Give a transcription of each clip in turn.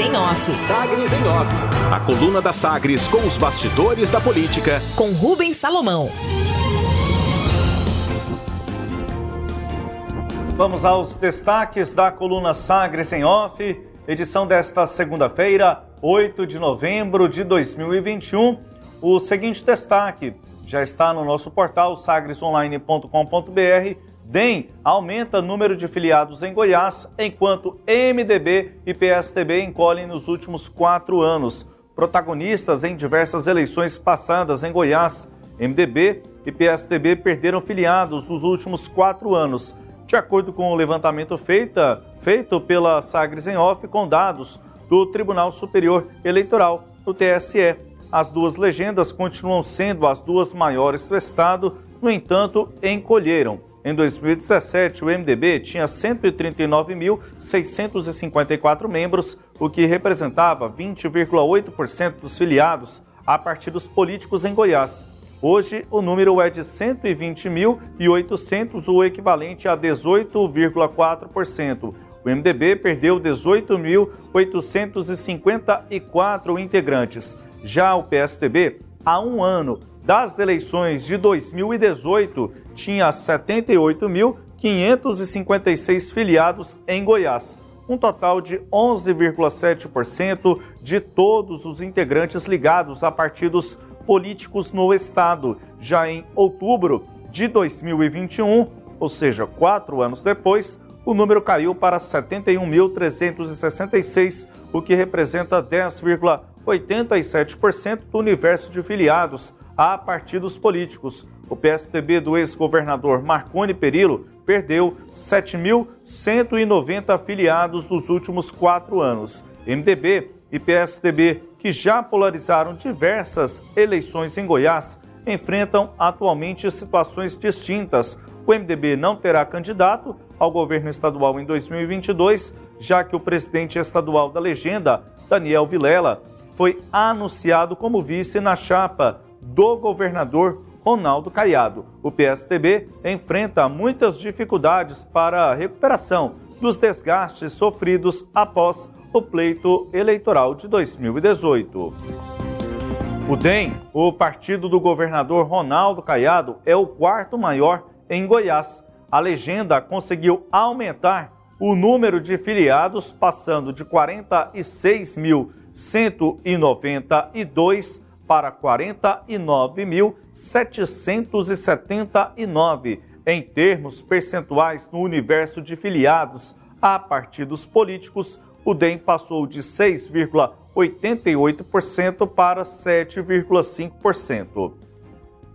em Off. Sagres em Off. A coluna da Sagres com os bastidores da política. Com Rubens Salomão. Vamos aos destaques da coluna Sagres em Off, edição desta segunda-feira, 8 de novembro de 2021. O seguinte destaque já está no nosso portal sagresonline.com.br DEM aumenta número de filiados em Goiás, enquanto MDB e PSDB encolhem nos últimos quatro anos. Protagonistas em diversas eleições passadas em Goiás, MDB e PSDB perderam filiados nos últimos quatro anos. De acordo com o levantamento feita, feito pela Sagres em Off com dados do Tribunal Superior Eleitoral, o TSE. As duas legendas continuam sendo as duas maiores do Estado, no entanto, encolheram. Em 2017, o MDB tinha 139.654 membros, o que representava 20,8% dos filiados a partidos políticos em Goiás. Hoje, o número é de 120.800, o equivalente a 18,4%. O MDB perdeu 18.854 integrantes. Já o PSDB, há um ano das eleições de 2018, tinha 78.556 filiados em Goiás, um total de 11,7% de todos os integrantes ligados a partidos políticos no estado. Já em outubro de 2021, ou seja, quatro anos depois, o número caiu para 71.366, o que representa 10,87% do universo de filiados a partidos políticos. O PSDB do ex-governador Marconi Perillo perdeu 7.190 afiliados nos últimos quatro anos. MDB e PSDB, que já polarizaram diversas eleições em Goiás, enfrentam atualmente situações distintas. O MDB não terá candidato ao governo estadual em 2022, já que o presidente estadual da legenda, Daniel Vilela, foi anunciado como vice na chapa do governador Ronaldo Caiado. O PSDB enfrenta muitas dificuldades para a recuperação dos desgastes sofridos após o pleito eleitoral de 2018. O DEM, o partido do governador Ronaldo Caiado, é o quarto maior em Goiás. A legenda conseguiu aumentar o número de filiados, passando de 46.192 para 49.779 em termos percentuais no universo de filiados a partidos políticos, o DEM passou de 6,88% para 7,5%.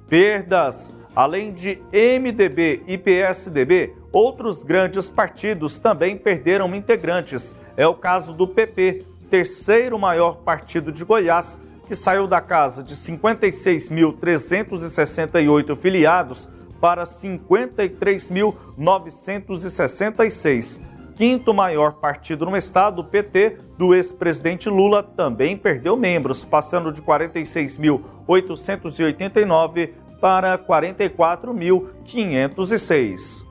Perdas. Além de MDB e PSDB, outros grandes partidos também perderam integrantes. É o caso do PP, terceiro maior partido de Goiás, que saiu da casa de 56.368 filiados para 53.966. Quinto maior partido no estado, o PT, do ex-presidente Lula, também perdeu membros, passando de 46.889 para 44.506.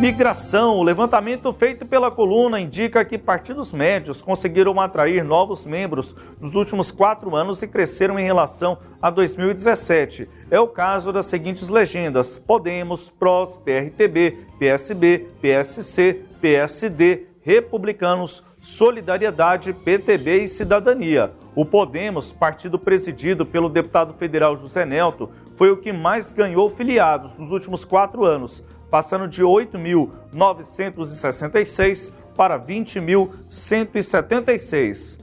Migração. O levantamento feito pela coluna indica que partidos médios conseguiram atrair novos membros nos últimos quatro anos e cresceram em relação a 2017. É o caso das seguintes legendas: Podemos, PROS, PRTB, PSB, PSC, PSD, Republicanos, Solidariedade, PTB e Cidadania. O Podemos, partido presidido pelo deputado federal José Nelto, foi o que mais ganhou filiados nos últimos quatro anos passando de 8.966 para 20.176.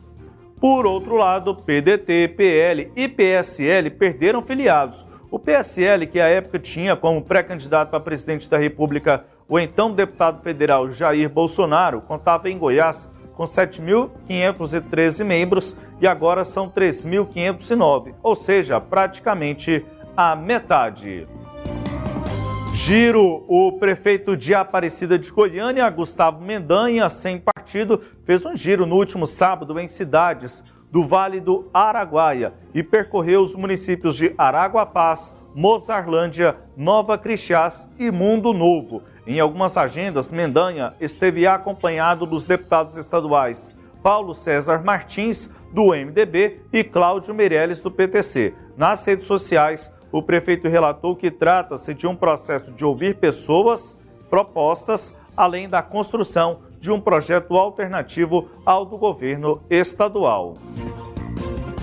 Por outro lado, PDT, PL e PSL perderam filiados. O PSL, que à época tinha como pré-candidato a presidente da República o então deputado federal Jair Bolsonaro, contava em Goiás com 7.513 membros e agora são 3.509, ou seja, praticamente a metade. Giro, o prefeito de Aparecida de Goiânia, Gustavo Mendanha, sem partido, fez um giro no último sábado em cidades do Vale do Araguaia e percorreu os municípios de Araguapaz, Mozarlândia, Nova Crixás e Mundo Novo. Em algumas agendas, Mendanha esteve acompanhado dos deputados estaduais Paulo César Martins, do MDB, e Cláudio Meirelles, do PTC. Nas redes sociais, o prefeito relatou que trata-se de um processo de ouvir pessoas, propostas, além da construção de um projeto alternativo ao do governo estadual.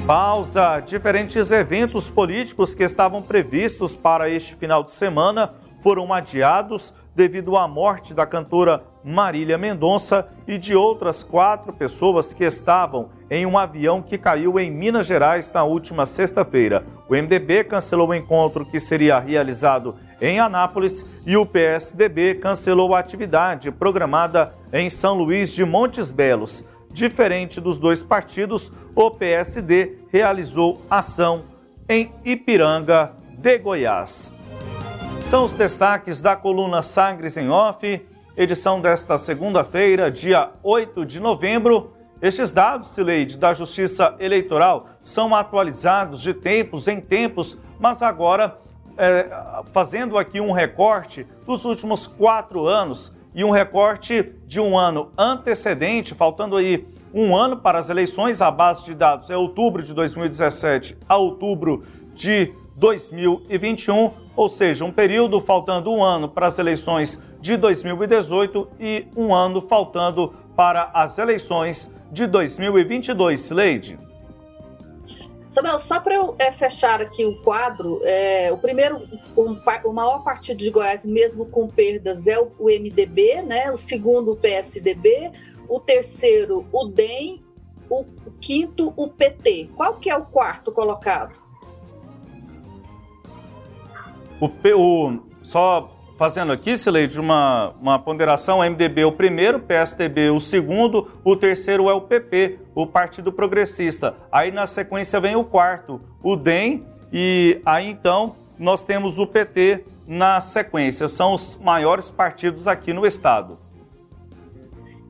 Pausa. Diferentes eventos políticos que estavam previstos para este final de semana foram adiados devido à morte da cantora Marília Mendonça e de outras quatro pessoas que estavam em um avião que caiu em Minas Gerais na última sexta-feira. O MDB cancelou o encontro que seria realizado em Anápolis e o PSDB cancelou a atividade programada em São Luís de Montes Belos. Diferente dos dois partidos, o PSD realizou ação em Ipiranga de Goiás. São os destaques da coluna Sagres em Off, edição desta segunda-feira, dia 8 de novembro. Estes dados, Sileide, da Justiça Eleitoral são atualizados de tempos em tempos, mas agora é, fazendo aqui um recorte dos últimos quatro anos e um recorte de um ano antecedente, faltando aí um ano para as eleições, a base de dados é outubro de 2017 a outubro de 2021, ou seja, um período faltando um ano para as eleições de 2018 e um ano faltando para as eleições de 2022, Leide. Samuel, só para eu é, fechar aqui o quadro, é, o primeiro, um, o maior partido de Goiás, mesmo com perdas, é o, o MDB, né? o segundo, o PSDB, o terceiro, o DEM, o quinto, o PT. Qual que é o quarto colocado? O, o, só fazendo aqui, Sileide, uma, uma ponderação, o MDB é o primeiro, PSDB o segundo, o terceiro é o PP, o Partido Progressista. Aí na sequência vem o quarto, o DEM, e aí então nós temos o PT na sequência. São os maiores partidos aqui no estado.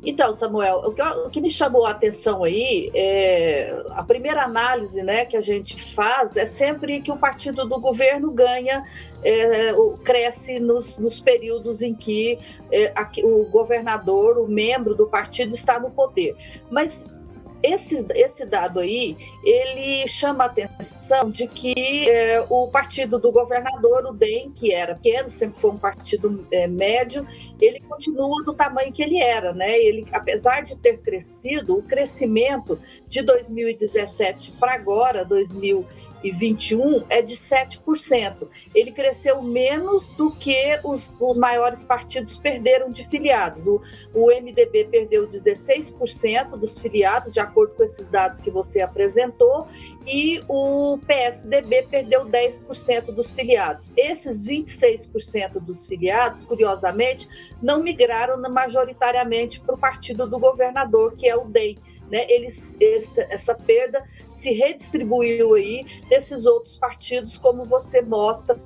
Então, Samuel, o que, o que, me chamou a atenção aí, é, a primeira análise né, que a gente faz é sempre que o partido do governo ganha, é, cresce nos, nos, períodos em que é, o governador, o membro do partido está no poder. Mas esse, esse dado aí, ele chama a atenção de que é, o partido do governador, o DEM, que era pequeno, sempre foi um partido é, médio, ele continua do tamanho que ele era, né? Ele, apesar de ter crescido, o crescimento de 2017 para agora, 2020, 2021 é de 7%. Ele cresceu menos do que os, os maiores partidos perderam de filiados. O, o MDB perdeu 16% dos filiados, de acordo com esses dados que você apresentou, e o PSDB perdeu 10% dos filiados. Esses 26% dos filiados, curiosamente, não migraram majoritariamente para o partido do governador, que é o DEM. Né, eles, esse, essa perda se redistribuiu aí desses outros partidos, como você mostra,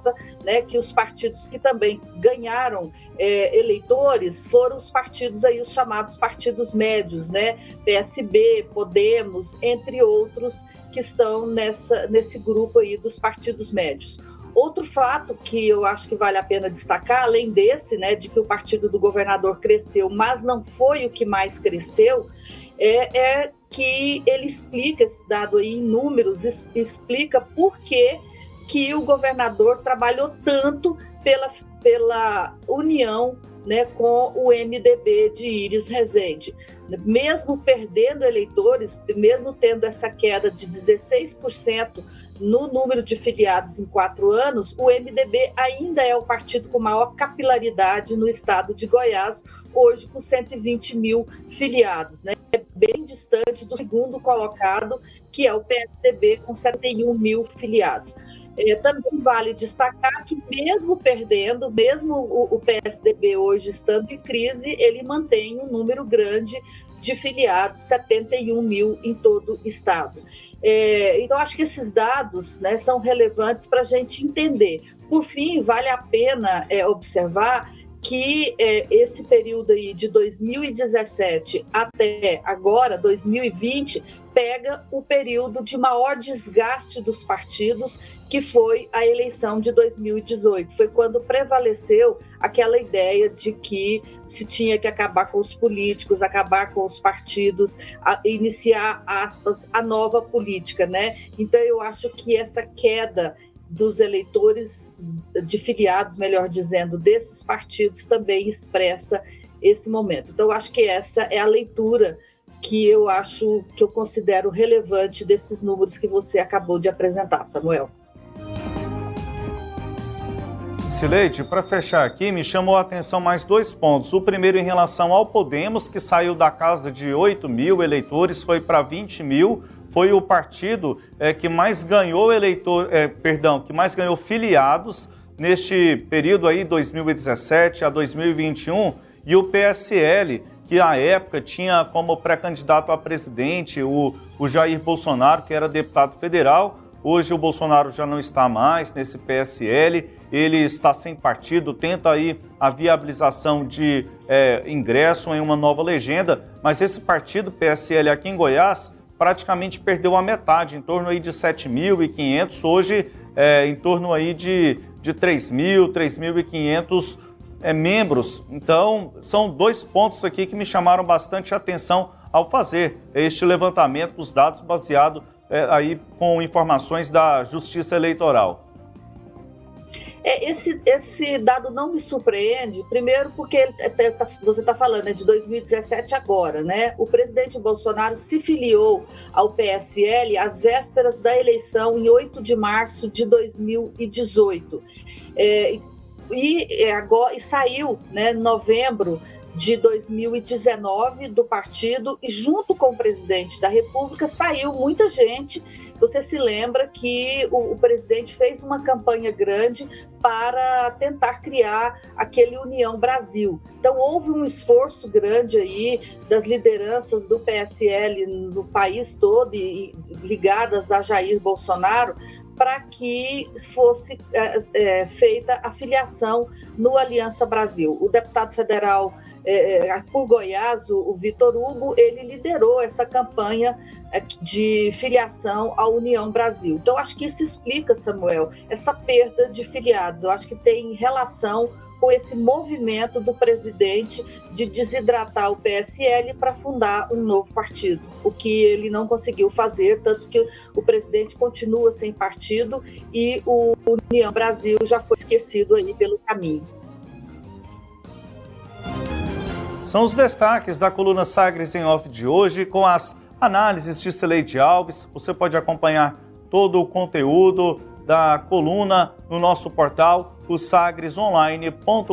né, que os partidos que também ganharam é, eleitores foram os partidos aí, os chamados partidos médios, né, PSB, Podemos, entre outros que estão nessa, nesse grupo aí dos partidos médios. Outro fato que eu acho que vale a pena destacar, além desse, né, de que o partido do governador cresceu, mas não foi o que mais cresceu, é, é que ele explica esse dado aí em números, explica por que, que o governador trabalhou tanto pela, pela união né, com o MDB de Iris Rezende. Mesmo perdendo eleitores, mesmo tendo essa queda de 16% no número de filiados em quatro anos, o MDB ainda é o partido com maior capilaridade no estado de Goiás, hoje com 120 mil filiados. Né? É bem distante do segundo colocado, que é o PSDB, com 71 mil filiados. É, também vale destacar que, mesmo perdendo, mesmo o, o, PSDB hoje estando em crise, ele mantém um número grande de filiados, 71 mil em todo o estado. É, então, acho que esses dados né, são relevantes para a gente entender. Por fim, vale a pena é, observar que é, esse período aí de 2017 até agora, 2020, pega o período de maior desgaste dos partidos, que foi a eleição de 2018. Foi quando prevaleceu aquela ideia de que se tinha que acabar com os políticos, acabar com os partidos, iniciar, aspas, a nova política, né? Então eu acho que essa queda dos eleitores, de filiados, melhor dizendo, desses partidos também expressa esse momento. Então, acho que essa é a leitura que eu acho que eu considero relevante desses números que você acabou de apresentar, Samuel. Sileide, para fechar aqui, me chamou a atenção mais dois pontos. O primeiro em relação ao Podemos, que saiu da casa de 8 mil eleitores, foi para 20 mil. Foi o partido é, que mais ganhou eleitor, é, perdão, que mais ganhou filiados neste período aí, 2017 a 2021. E o PSL, que à época tinha como pré-candidato a presidente o, o Jair Bolsonaro, que era deputado federal. Hoje o Bolsonaro já não está mais nesse PSL, ele está sem partido, tenta aí a viabilização de é, ingresso em uma nova legenda, mas esse partido PSL aqui em Goiás praticamente perdeu a metade, em torno aí de 7.500, hoje é, em torno aí de, de 3.000, 3.500 é, membros. Então, são dois pontos aqui que me chamaram bastante atenção ao fazer este levantamento dos dados baseado é, aí com informações da Justiça Eleitoral. É, esse, esse dado não me surpreende, primeiro porque é, tá, você está falando é de 2017 agora, né? O presidente Bolsonaro se filiou ao PSL às vésperas da eleição em 8 de março de 2018. É, e, é, agora, e saiu né, em novembro de 2019 do partido e junto com o presidente da República saiu muita gente. Você se lembra que o, o, presidente fez uma campanha grande para tentar criar aquele União Brasil. Então houve um esforço grande aí das lideranças do PSL no país todo e, e ligadas a Jair Bolsonaro para que fosse é, é, feita a filiação no Aliança Brasil. O deputado federal é, é por Goiás, o, o Vitor Hugo, ele liderou essa campanha é, de filiação à União Brasil. Então, acho que isso explica, Samuel, essa perda de filiados. Eu acho que tem relação com esse movimento do presidente de desidratar o PSL para fundar um novo partido, o que ele não conseguiu fazer, tanto que o presidente continua sem partido e o União Brasil já foi esquecido aí pelo caminho. São os destaques da coluna Sagres em Off de hoje, com as análises de Celeide Alves. Você pode acompanhar todo o conteúdo da coluna no nosso portal, o sagresonline.com.br.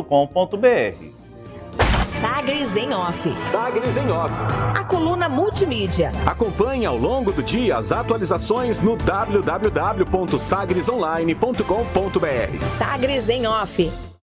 Sagres em Off. Sagres em Off. A coluna multimídia. Acompanhe ao longo do dia as atualizações no www.sagresonline.com.br. Sagres em Off